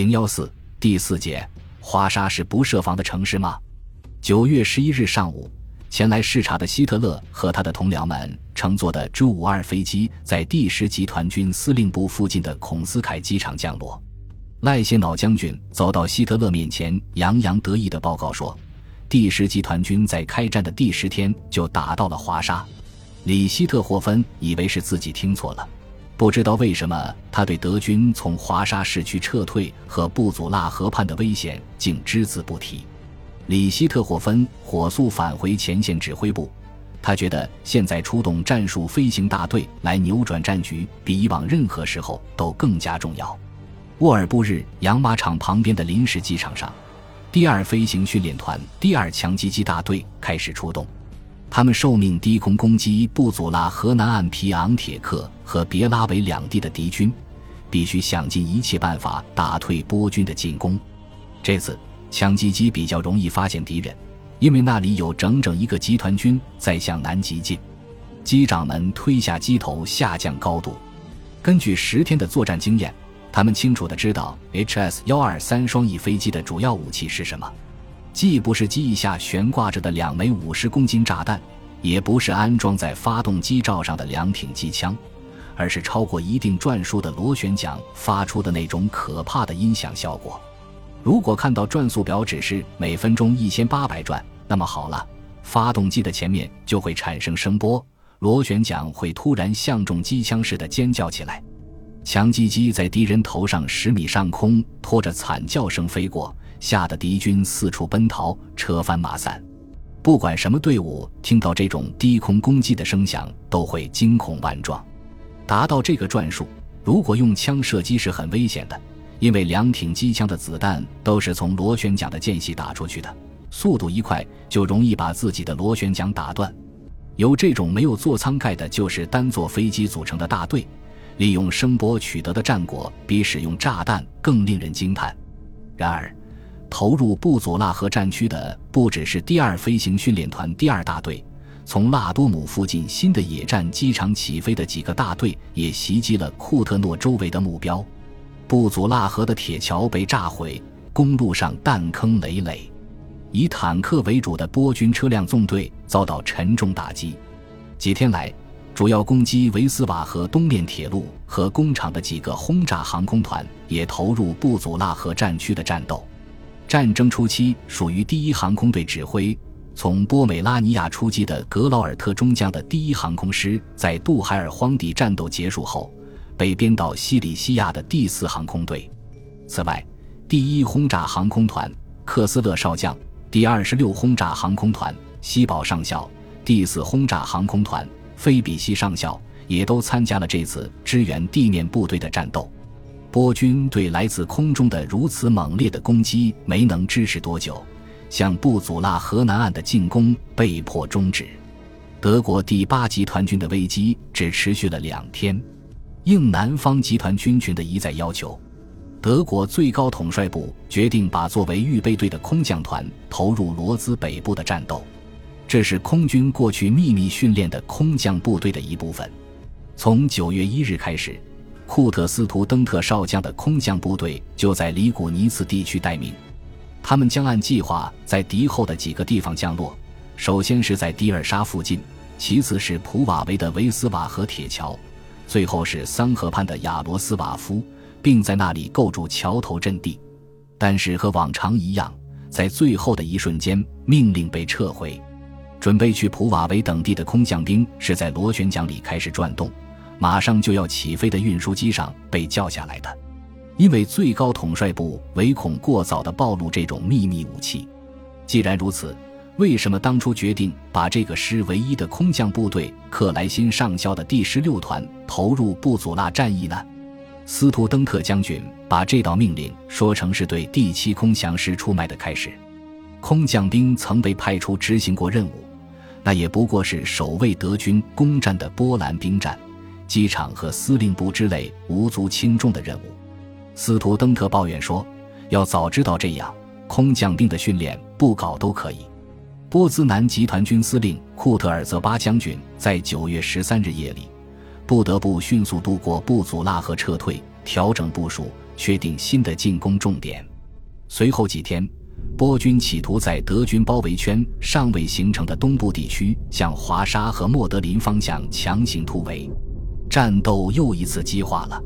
零幺四第四节，华沙是不设防的城市吗？九月十一日上午，前来视察的希特勒和他的同僚们乘坐的 J 五二飞机在第十集团军司令部附近的孔斯凯机场降落。赖谢瑙将军走到希特勒面前，洋洋得意地报告说：“第十集团军在开战的第十天就打到了华沙。”里希特霍芬以为是自己听错了。不知道为什么，他对德军从华沙市区撤退和布祖拉河畔的危险竟只字不提。里希特霍芬火速返回前线指挥部，他觉得现在出动战术飞行大队来扭转战局，比以往任何时候都更加重要。沃尔布日养马场旁边的临时机场上，第二飞行训练团第二强击机大队开始出动。他们受命低空攻击布祖拉河南岸皮昂铁克和别拉维两地的敌军，必须想尽一切办法打退波军的进攻。这次强击机比较容易发现敌人，因为那里有整整一个集团军在向南急进。机长们推下机头下降高度，根据十天的作战经验，他们清楚地知道 HS 幺二三双翼飞机的主要武器是什么。既不是机翼下悬挂着的两枚五十公斤炸弹，也不是安装在发动机罩上的两挺机枪，而是超过一定转速的螺旋桨发出的那种可怕的音响效果。如果看到转速表指示每分钟一千八百转，那么好了，发动机的前面就会产生声波，螺旋桨会突然像中机枪似的尖叫起来，强击机在敌人头上十米上空拖着惨叫声飞过。吓得敌军四处奔逃，车翻马散。不管什么队伍，听到这种低空攻击的声响，都会惊恐万状。达到这个转数，如果用枪射击是很危险的，因为两挺机枪的子弹都是从螺旋桨的间隙打出去的，速度一快，就容易把自己的螺旋桨打断。有这种没有座舱盖的，就是单座飞机组成的大队，利用声波取得的战果，比使用炸弹更令人惊叹。然而。投入布佐拉河战区的不只是第二飞行训练团第二大队，从拉多姆附近新的野战机场起飞的几个大队也袭击了库特诺周围的目标。布佐拉河的铁桥被炸毁，公路上弹坑累累，以坦克为主的波军车辆纵队遭到沉重打击。几天来，主要攻击维斯瓦河东面铁路和工厂的几个轰炸航空团也投入布佐拉河战区的战斗。战争初期，属于第一航空队指挥，从波美拉尼亚出击的格劳尔特中将的第一航空师，在杜海尔荒地战斗结束后，被编到西里西亚的第四航空队。此外，第一轰炸航空团克斯勒少将、第二十六轰炸航空团西堡上校、第四轰炸航空团菲比西上校也都参加了这次支援地面部队的战斗。波军对来自空中的如此猛烈的攻击没能支持多久，向布祖拉河南岸的进攻被迫终止。德国第八集团军的危机只持续了两天。应南方集团军群的一再要求，德国最高统帅部决定把作为预备队的空降团投入罗兹北部的战斗。这是空军过去秘密训练的空降部队的一部分。从九月一日开始。库特斯图登特少将的空降部队就在里古尼茨地区待命，他们将按计划在敌后的几个地方降落，首先是在迪尔沙附近，其次是普瓦维的维斯瓦河铁桥，最后是桑河畔的亚罗斯瓦夫，并在那里构筑桥头阵地。但是和往常一样，在最后的一瞬间，命令被撤回，准备去普瓦维等地的空降兵是在螺旋桨里开始转动。马上就要起飞的运输机上被叫下来的，因为最高统帅部唯恐过早的暴露这种秘密武器。既然如此，为什么当初决定把这个师唯一的空降部队克莱辛上校的第十六团投入布祖拉战役呢？斯图登特将军把这道命令说成是对第七空降师出卖的开始。空降兵曾被派出执行过任务，那也不过是守卫德军攻占的波兰兵站。机场和司令部之类无足轻重的任务，斯图登特抱怨说：“要早知道这样，空降兵的训练不搞都可以。”波兹南集团军司令库特尔泽巴将军在九月十三日夜里，不得不迅速渡过布祖拉河撤退，调整部署，确定新的进攻重点。随后几天，波军企图在德军包围圈尚未形成的东部地区，向华沙和莫德林方向强行突围。战斗又一次激化了。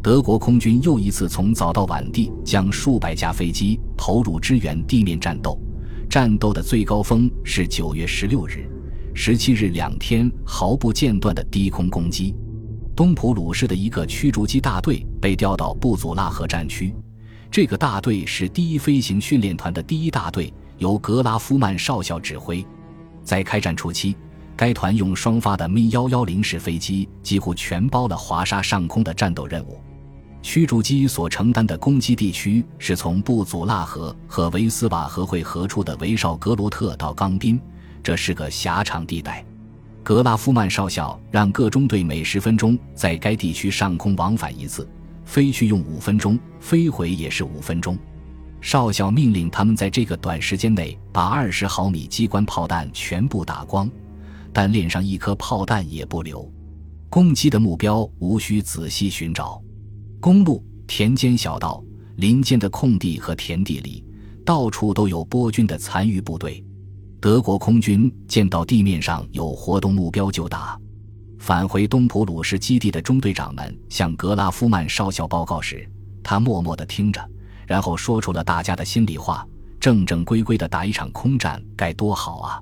德国空军又一次从早到晚地将数百架飞机投入支援地面战斗。战斗的最高峰是九月十六日、十七日两天毫不间断的低空攻击。东普鲁士的一个驱逐机大队被调到布祖拉河战区，这个大队是第一飞行训练团的第一大队，由格拉夫曼少校指挥。在开战初期，该团用双发的 Mi 幺幺零式飞机几乎全包了华沙上空的战斗任务。驱逐机所承担的攻击地区是从布祖拉河和维斯瓦河汇合处的维绍格罗特到冈宾，这是个狭长地带。格拉夫曼少校让各中队每十分钟在该地区上空往返一次，飞去用五分钟，飞回也是五分钟。少校命令他们在这个短时间内把二十毫米机关炮弹全部打光，但链上一颗炮弹也不留。攻击的目标无需仔细寻找。公路、田间小道、林间的空地和田地里，到处都有波军的残余部队。德国空军见到地面上有活动目标就打。返回东普鲁士基地的中队长们向格拉夫曼少校报告时，他默默地听着，然后说出了大家的心里话：正正规规地打一场空战该多好啊！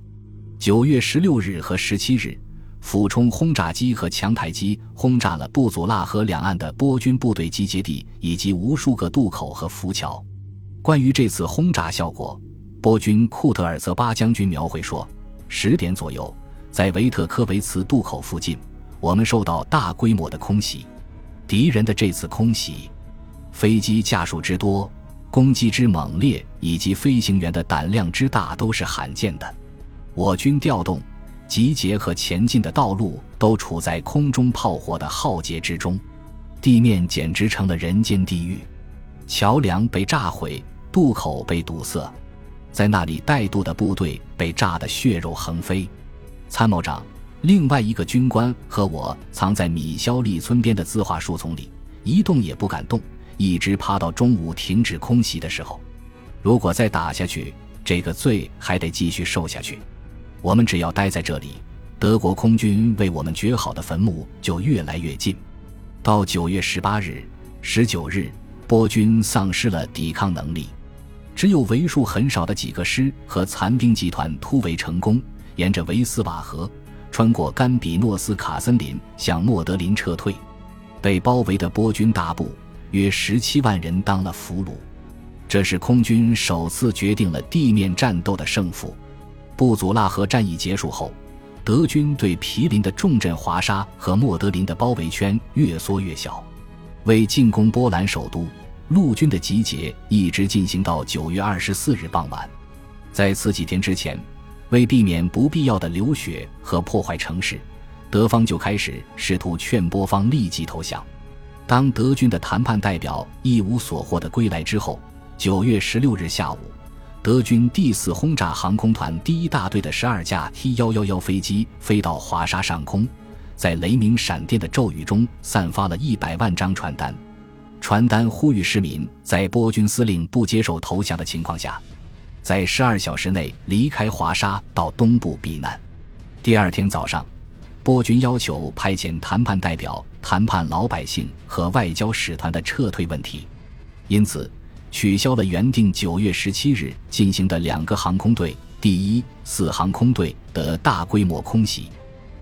九月十六日和十七日。俯冲轰炸机和强台机轰炸了布祖拉河两岸的波军部队集结地以及无数个渡口和浮桥。关于这次轰炸效果，波军库特尔泽巴将军描绘说：十点左右，在维特科维茨渡口附近，我们受到大规模的空袭。敌人的这次空袭，飞机架数之多、攻击之猛烈以及飞行员的胆量之大，都是罕见的。我军调动。集结和前进的道路都处在空中炮火的浩劫之中，地面简直成了人间地狱。桥梁被炸毁，渡口被堵塞，在那里带渡的部队被炸得血肉横飞。参谋长、另外一个军官和我藏在米肖利村边的字画树丛里，一动也不敢动，一直趴到中午停止空袭的时候。如果再打下去，这个罪还得继续受下去。我们只要待在这里，德国空军为我们掘好的坟墓就越来越近。到九月十八日、十九日，波军丧失了抵抗能力，只有为数很少的几个师和残兵集团突围成功，沿着维斯瓦河，穿过甘比诺斯卡森林，向莫德林撤退。被包围的波军大部约十七万人当了俘虏，这是空军首次决定了地面战斗的胜负。布祖拉河战役结束后，德军对毗邻的重镇华沙和莫德林的包围圈越缩越小。为进攻波兰首都，陆军的集结一直进行到九月二十四日傍晚。在此几天之前，为避免不必要的流血和破坏城市，德方就开始试图劝波方立即投降。当德军的谈判代表一无所获的归来之后，九月十六日下午。德军第四轰炸航空团第一大队的十二架 T 幺幺幺飞机飞到华沙上空，在雷鸣闪电的骤雨中散发了一百万张传单。传单呼吁市民在波军司令不接受投降的情况下，在十二小时内离开华沙到东部避难。第二天早上，波军要求派遣谈判代表谈判老百姓和外交使团的撤退问题，因此。取消了原定九月十七日进行的两个航空队第一、四航空队的大规模空袭，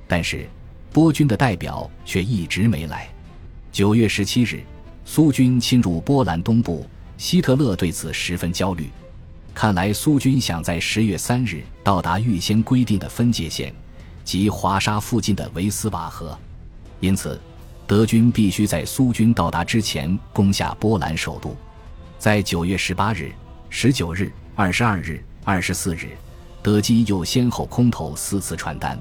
但是波军的代表却一直没来。九月十七日，苏军侵入波兰东部，希特勒对此十分焦虑，看来苏军想在十月三日到达预先规定的分界线，即华沙附近的维斯瓦河，因此德军必须在苏军到达之前攻下波兰首都。在九月十八日、十九日、二十二日、二十四日，德机又先后空投四次传单，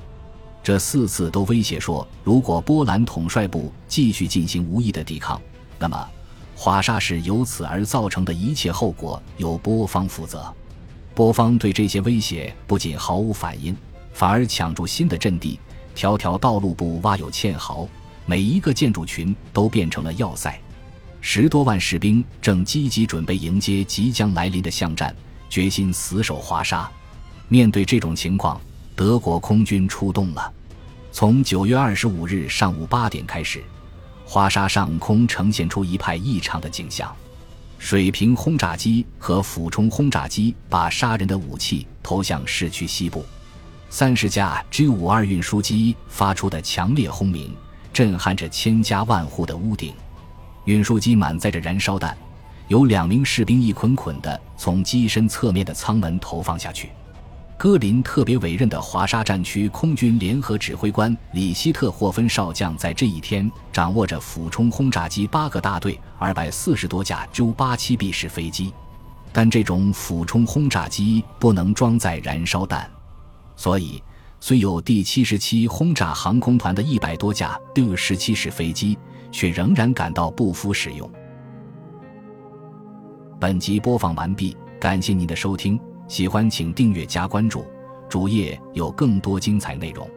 这四次都威胁说，如果波兰统帅部继续进行无意的抵抗，那么华沙市由此而造成的一切后果由波方负责。波方对这些威胁不仅毫无反应，反而抢住新的阵地，条条道路布挖有堑壕，每一个建筑群都变成了要塞。十多万士兵正积极准备迎接即将来临的巷战，决心死守华沙。面对这种情况，德国空军出动了。从九月二十五日上午八点开始，华沙上空呈现出一派异常的景象：水平轰炸机和俯冲轰炸机把杀人的武器投向市区西部。三十架 G 五二运输机发出的强烈轰鸣，震撼着千家万户的屋顶。运输机满载着燃烧弹，有两名士兵一捆捆的从机身侧面的舱门投放下去。戈林特别委任的华沙战区空军联合指挥官里希特霍芬少将在这一天掌握着俯冲轰炸机八个大队、二百四十多架 j 八七 B 式飞机，但这种俯冲轰炸机不能装载燃烧弹。所以，虽有第七十七轰炸航空团的一百多架 Do 十七式飞机，却仍然感到不敷使用。本集播放完毕，感谢您的收听，喜欢请订阅加关注，主页有更多精彩内容。